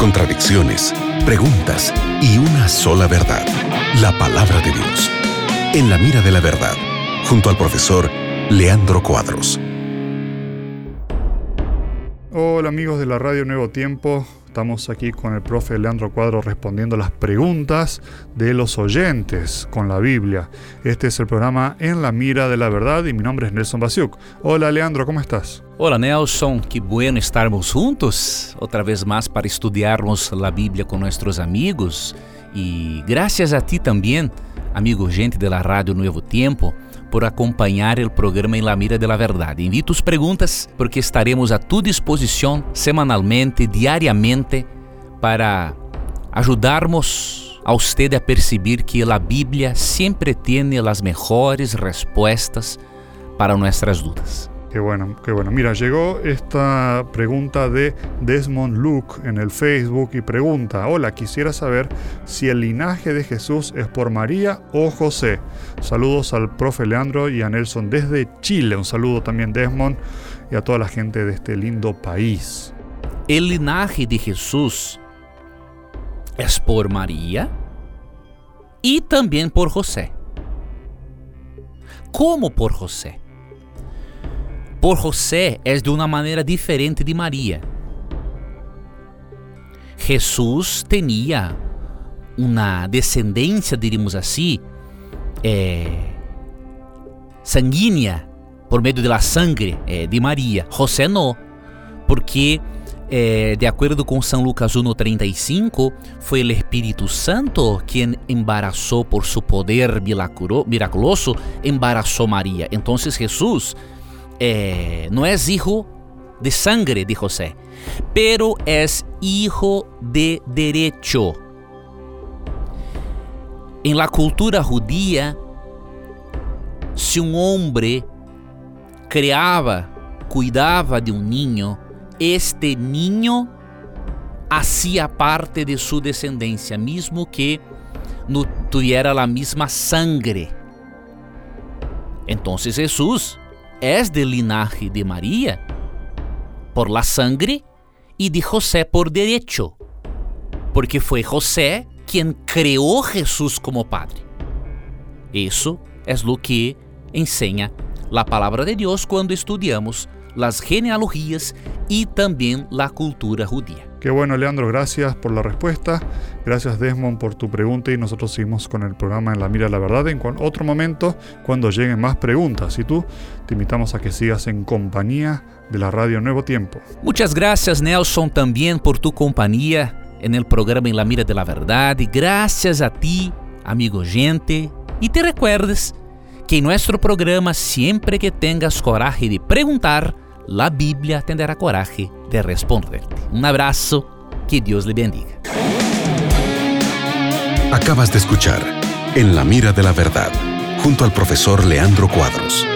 contradicciones, preguntas y una sola verdad, la palabra de Dios. En la mira de la verdad, junto al profesor Leandro Cuadros. Hola amigos de la Radio Nuevo Tiempo, Estamos aquí con el profe Leandro Cuadro respondiendo las preguntas de los oyentes con la Biblia. Este es el programa En la Mira de la Verdad y mi nombre es Nelson Basiuk. Hola Leandro, ¿cómo estás? Hola Nelson, qué bueno estarmos juntos otra vez más para estudiarmos la Biblia con nuestros amigos. Y gracias a ti también, amigo gente de la Radio Nuevo Tiempo por acompanhar o programa em La Mira de la Verdade. Envie tus perguntas porque estaremos a tu disposição semanalmente, diariamente, para ajudarmos a usted a perceber que a Bíblia sempre tem as melhores respostas para nossas dúvidas. Qué bueno, qué bueno. Mira, llegó esta pregunta de Desmond Luke en el Facebook y pregunta, hola, quisiera saber si el linaje de Jesús es por María o José. Saludos al profe Leandro y a Nelson desde Chile. Un saludo también Desmond y a toda la gente de este lindo país. El linaje de Jesús es por María y también por José. ¿Cómo por José? Por José é de uma maneira diferente de Maria. Jesus tinha uma descendência, diríamos assim, sanguínea por meio da sangue é, de Maria. José não, porque é, de acordo com São Lucas 1:35, foi o Espírito Santo quem embaraçou por seu poder miraculoso, embaraçou Maria. Então Jesus eh, no es hijo de sangre de José, pero es hijo de derecho. En la cultura judía, si un hombre creaba, cuidaba de un niño, este niño hacía parte de su descendencia, mismo que no tuviera la misma sangre. Entonces Jesús es del linaje de María por la sangre y de José por derecho, porque fue José quien creó Jesús como Padre. Eso es lo que enseña la palabra de Dios cuando estudiamos las genealogías y también la cultura judía. Qué bueno, Leandro, gracias por la respuesta. Gracias, Desmond, por tu pregunta. Y nosotros seguimos con el programa En la Mira de la Verdad en otro momento cuando lleguen más preguntas. Y tú, te invitamos a que sigas en compañía de la Radio Nuevo Tiempo. Muchas gracias, Nelson, también por tu compañía en el programa En la Mira de la Verdad. Y gracias a ti, amigo gente. Y te recuerdes que en nuestro programa, siempre que tengas coraje de preguntar, la Biblia tendrá coraje de responderte. Un abrazo, que Dios le bendiga. Acabas de escuchar En la mira de la verdad, junto al profesor Leandro Cuadros.